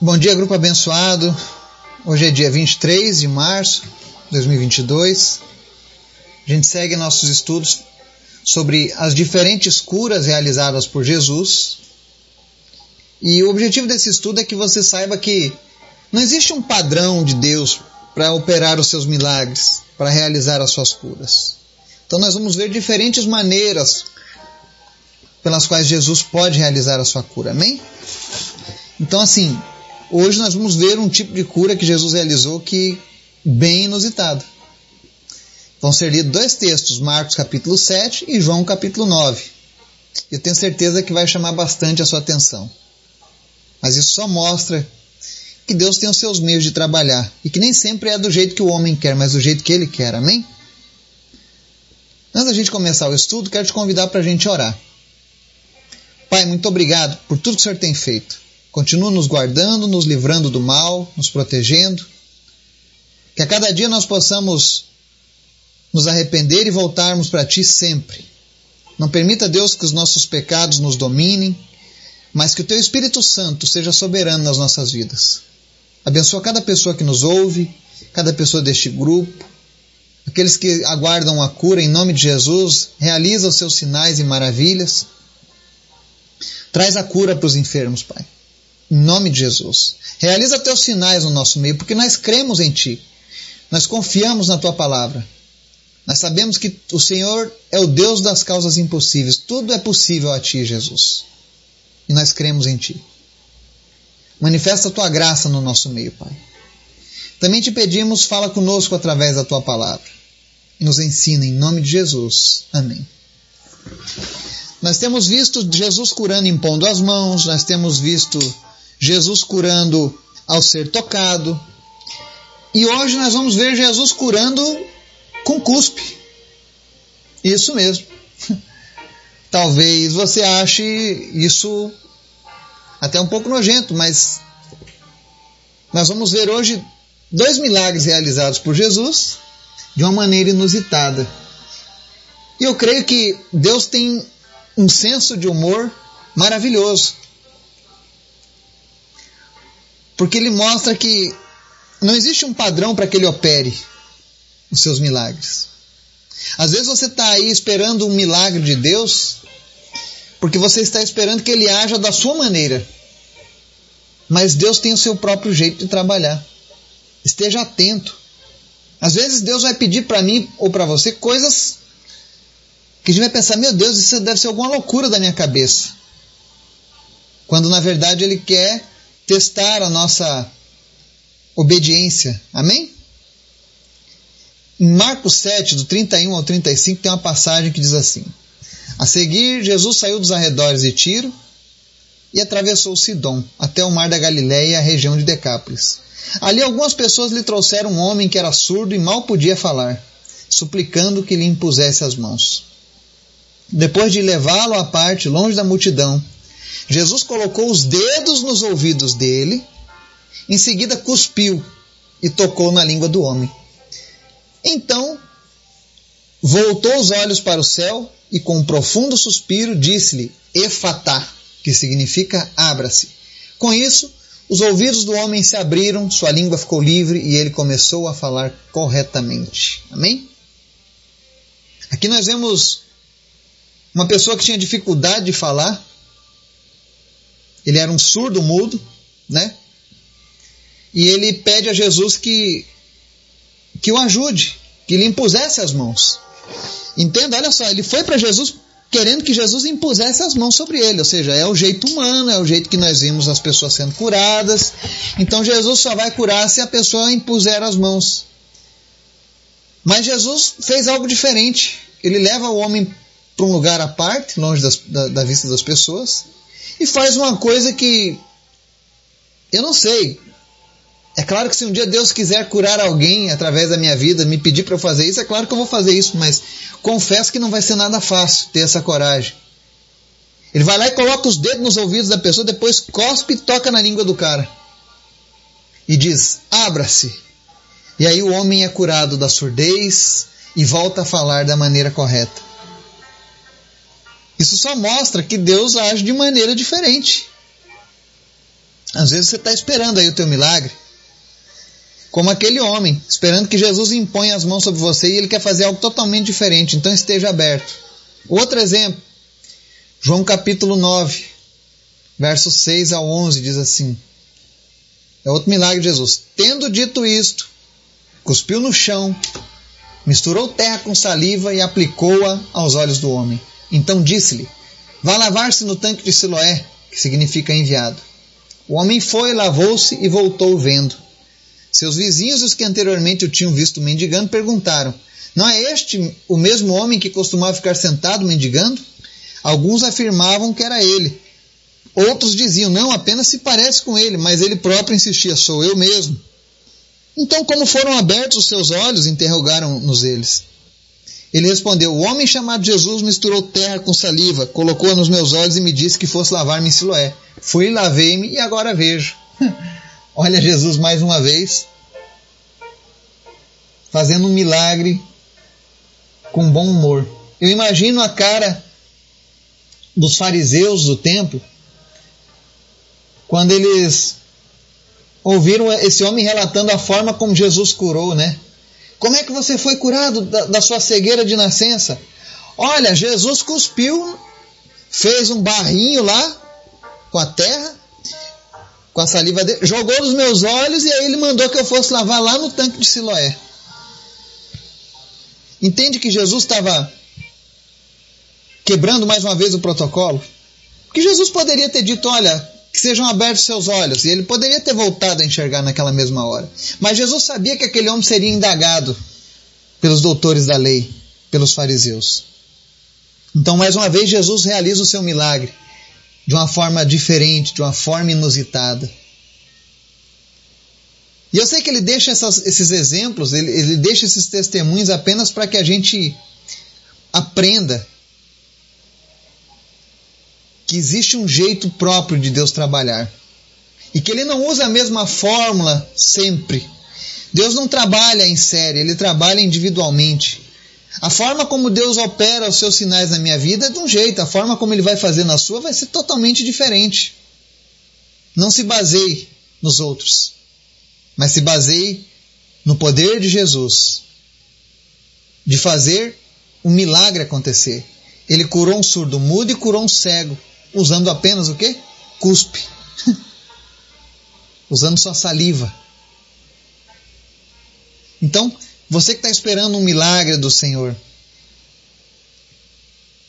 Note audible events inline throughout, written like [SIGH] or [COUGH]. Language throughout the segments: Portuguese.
Bom dia, grupo abençoado. Hoje é dia 23 de março de 2022. A gente segue nossos estudos sobre as diferentes curas realizadas por Jesus. E o objetivo desse estudo é que você saiba que não existe um padrão de Deus para operar os seus milagres, para realizar as suas curas. Então nós vamos ver diferentes maneiras pelas quais Jesus pode realizar a sua cura. Amém? Então assim, Hoje nós vamos ver um tipo de cura que Jesus realizou que bem inusitado. Vão ser lidos dois textos, Marcos capítulo 7 e João capítulo 9. Eu tenho certeza que vai chamar bastante a sua atenção. Mas isso só mostra que Deus tem os seus meios de trabalhar e que nem sempre é do jeito que o homem quer, mas do jeito que ele quer. Amém? Antes da gente começar o estudo, quero te convidar para a gente orar. Pai, muito obrigado por tudo que o Senhor tem feito. Continua nos guardando, nos livrando do mal, nos protegendo. Que a cada dia nós possamos nos arrepender e voltarmos para Ti sempre. Não permita, Deus, que os nossos pecados nos dominem, mas que o Teu Espírito Santo seja soberano nas nossas vidas. Abençoa cada pessoa que nos ouve, cada pessoa deste grupo, aqueles que aguardam a cura em nome de Jesus, realiza os seus sinais e maravilhas. Traz a cura para os enfermos, Pai. Em nome de Jesus. Realiza teus sinais no nosso meio, porque nós cremos em Ti. Nós confiamos na Tua palavra. Nós sabemos que o Senhor é o Deus das causas impossíveis. Tudo é possível a Ti, Jesus. E nós cremos em Ti. Manifesta a Tua graça no nosso meio, Pai. Também te pedimos, fala conosco através da Tua palavra. Nos ensina em nome de Jesus. Amém. Nós temos visto Jesus curando impondo as mãos, nós temos visto Jesus curando ao ser tocado. E hoje nós vamos ver Jesus curando com cuspe. Isso mesmo. [LAUGHS] Talvez você ache isso até um pouco nojento, mas nós vamos ver hoje dois milagres realizados por Jesus de uma maneira inusitada. E eu creio que Deus tem um senso de humor maravilhoso. Porque ele mostra que não existe um padrão para que ele opere os seus milagres. Às vezes você está aí esperando um milagre de Deus, porque você está esperando que ele haja da sua maneira. Mas Deus tem o seu próprio jeito de trabalhar. Esteja atento. Às vezes Deus vai pedir para mim ou para você coisas que a gente vai pensar: meu Deus, isso deve ser alguma loucura da minha cabeça. Quando na verdade Ele quer testar a nossa obediência. Amém? Em Marcos 7, do 31 ao 35, tem uma passagem que diz assim: A seguir, Jesus saiu dos arredores de Tiro e atravessou Sidom, até o mar da Galiléia e a região de Decápolis. Ali algumas pessoas lhe trouxeram um homem que era surdo e mal podia falar, suplicando que lhe impusesse as mãos. Depois de levá-lo à parte, longe da multidão, Jesus colocou os dedos nos ouvidos dele, em seguida cuspiu e tocou na língua do homem. Então voltou os olhos para o céu e, com um profundo suspiro, disse-lhe: Efatá, que significa abra-se. Com isso, os ouvidos do homem se abriram, sua língua ficou livre e ele começou a falar corretamente. Amém? Aqui nós vemos uma pessoa que tinha dificuldade de falar, ele era um surdo mudo, né? E ele pede a Jesus que, que o ajude, que lhe impusesse as mãos. Entenda, olha só, ele foi para Jesus querendo que Jesus impusesse as mãos sobre ele, ou seja, é o jeito humano, é o jeito que nós vimos as pessoas sendo curadas. Então Jesus só vai curar se a pessoa impuser as mãos. Mas Jesus fez algo diferente. Ele leva o homem para um lugar à parte, longe das, da, da vista das pessoas, e faz uma coisa que eu não sei. É claro que se um dia Deus quiser curar alguém através da minha vida, me pedir para eu fazer isso, é claro que eu vou fazer isso, mas confesso que não vai ser nada fácil ter essa coragem. Ele vai lá e coloca os dedos nos ouvidos da pessoa, depois cospe e toca na língua do cara. E diz: abra-se. E aí o homem é curado da surdez e volta a falar da maneira correta. Isso só mostra que Deus age de maneira diferente. Às vezes você está esperando aí o teu milagre, como aquele homem, esperando que Jesus imponha as mãos sobre você e ele quer fazer algo totalmente diferente, então esteja aberto. Outro exemplo, João capítulo 9, versos 6 ao 11 diz assim: É outro milagre de Jesus. Tendo dito isto, cuspiu no chão, misturou terra com saliva e aplicou-a aos olhos do homem. Então disse-lhe: Vá lavar-se no tanque de Siloé, que significa enviado. O homem foi, lavou-se e voltou vendo. Seus vizinhos, os que anteriormente o tinham visto mendigando, perguntaram: Não é este o mesmo homem que costumava ficar sentado mendigando? Alguns afirmavam que era ele. Outros diziam: Não, apenas se parece com ele, mas ele próprio insistia: Sou eu mesmo. Então, como foram abertos os seus olhos? interrogaram-nos eles. Ele respondeu: O homem chamado Jesus misturou terra com saliva, colocou-a nos meus olhos e me disse que fosse lavar-me em Siloé. Fui, lavei-me e agora vejo. [LAUGHS] Olha Jesus mais uma vez, fazendo um milagre com bom humor. Eu imagino a cara dos fariseus do templo quando eles ouviram esse homem relatando a forma como Jesus curou, né? Como é que você foi curado da, da sua cegueira de nascença? Olha, Jesus cuspiu, fez um barrinho lá com a terra, com a saliva dele, jogou nos meus olhos e aí ele mandou que eu fosse lavar lá no tanque de Siloé. Entende que Jesus estava quebrando mais uma vez o protocolo? Que Jesus poderia ter dito: olha, que sejam abertos seus olhos. E ele poderia ter voltado a enxergar naquela mesma hora. Mas Jesus sabia que aquele homem seria indagado pelos doutores da lei, pelos fariseus. Então, mais uma vez, Jesus realiza o seu milagre de uma forma diferente, de uma forma inusitada. E eu sei que ele deixa essas, esses exemplos, ele, ele deixa esses testemunhos apenas para que a gente aprenda que existe um jeito próprio de Deus trabalhar e que ele não usa a mesma fórmula sempre. Deus não trabalha em série, ele trabalha individualmente. A forma como Deus opera os seus sinais na minha vida é de um jeito, a forma como ele vai fazer na sua vai ser totalmente diferente. Não se baseie nos outros, mas se baseie no poder de Jesus de fazer um milagre acontecer. Ele curou um surdo mudo e curou um cego usando apenas o que? Cuspe. [LAUGHS] usando sua saliva. Então, você que está esperando um milagre do Senhor,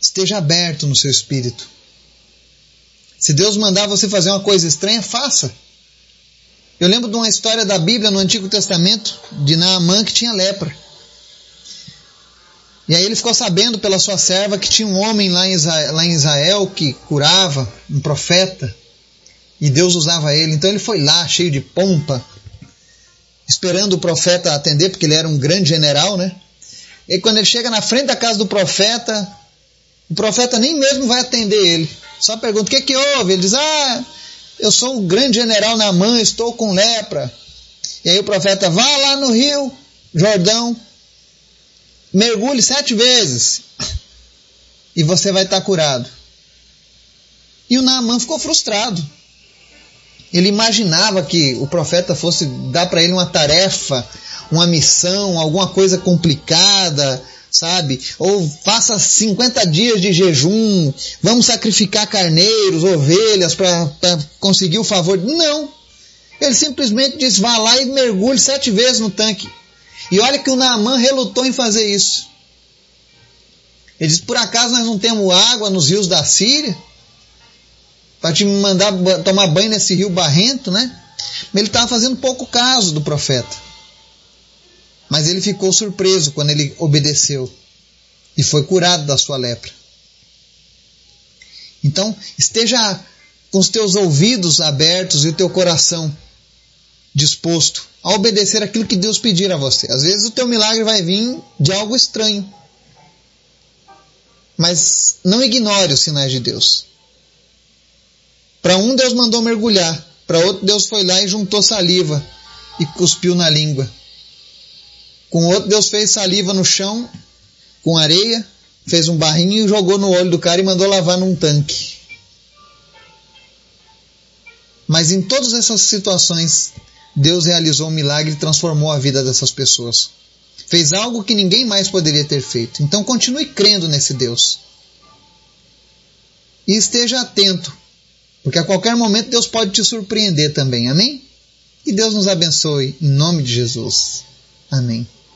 esteja aberto no seu espírito. Se Deus mandar você fazer uma coisa estranha, faça. Eu lembro de uma história da Bíblia no Antigo Testamento de Naamã que tinha lepra. E aí ele ficou sabendo pela sua serva que tinha um homem lá em, Israel, lá em Israel que curava, um profeta, e Deus usava ele. Então ele foi lá, cheio de pompa, esperando o profeta atender, porque ele era um grande general, né? E quando ele chega na frente da casa do profeta, o profeta nem mesmo vai atender ele. Só pergunta: o que, que houve? Ele diz: Ah, eu sou o grande general na mão, estou com lepra. E aí o profeta: Vá lá no rio Jordão, mergulhe sete vezes e você vai estar curado. E o Naamã ficou frustrado. Ele imaginava que o profeta fosse dar para ele uma tarefa, uma missão, alguma coisa complicada, sabe? Ou faça 50 dias de jejum, vamos sacrificar carneiros, ovelhas para conseguir o favor. Não! Ele simplesmente disse: vá lá e mergulhe sete vezes no tanque. E olha que o Naamã relutou em fazer isso. Ele disse: Por acaso nós não temos água nos rios da Síria? Para te mandar tomar banho nesse rio barrento, né? Ele estava fazendo pouco caso do profeta. Mas ele ficou surpreso quando ele obedeceu e foi curado da sua lepra. Então, esteja com os teus ouvidos abertos e o teu coração disposto a obedecer aquilo que Deus pedir a você. Às vezes o teu milagre vai vir de algo estranho. Mas não ignore os sinais de Deus. Para um Deus mandou mergulhar, para outro Deus foi lá e juntou saliva e cuspiu na língua. Com outro Deus fez saliva no chão com areia, fez um barrinho e jogou no olho do cara e mandou lavar num tanque. Mas em todas essas situações, Deus realizou um milagre e transformou a vida dessas pessoas. Fez algo que ninguém mais poderia ter feito. Então continue crendo nesse Deus. E esteja atento, porque a qualquer momento Deus pode te surpreender também. Amém? E Deus nos abençoe em nome de Jesus. Amém.